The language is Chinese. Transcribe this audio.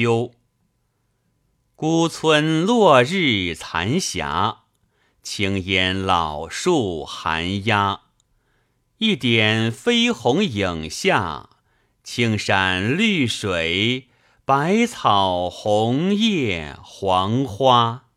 秋孤村落日残霞，轻烟老树寒鸦，一点飞鸿影下，青山绿水，百草红叶黄花。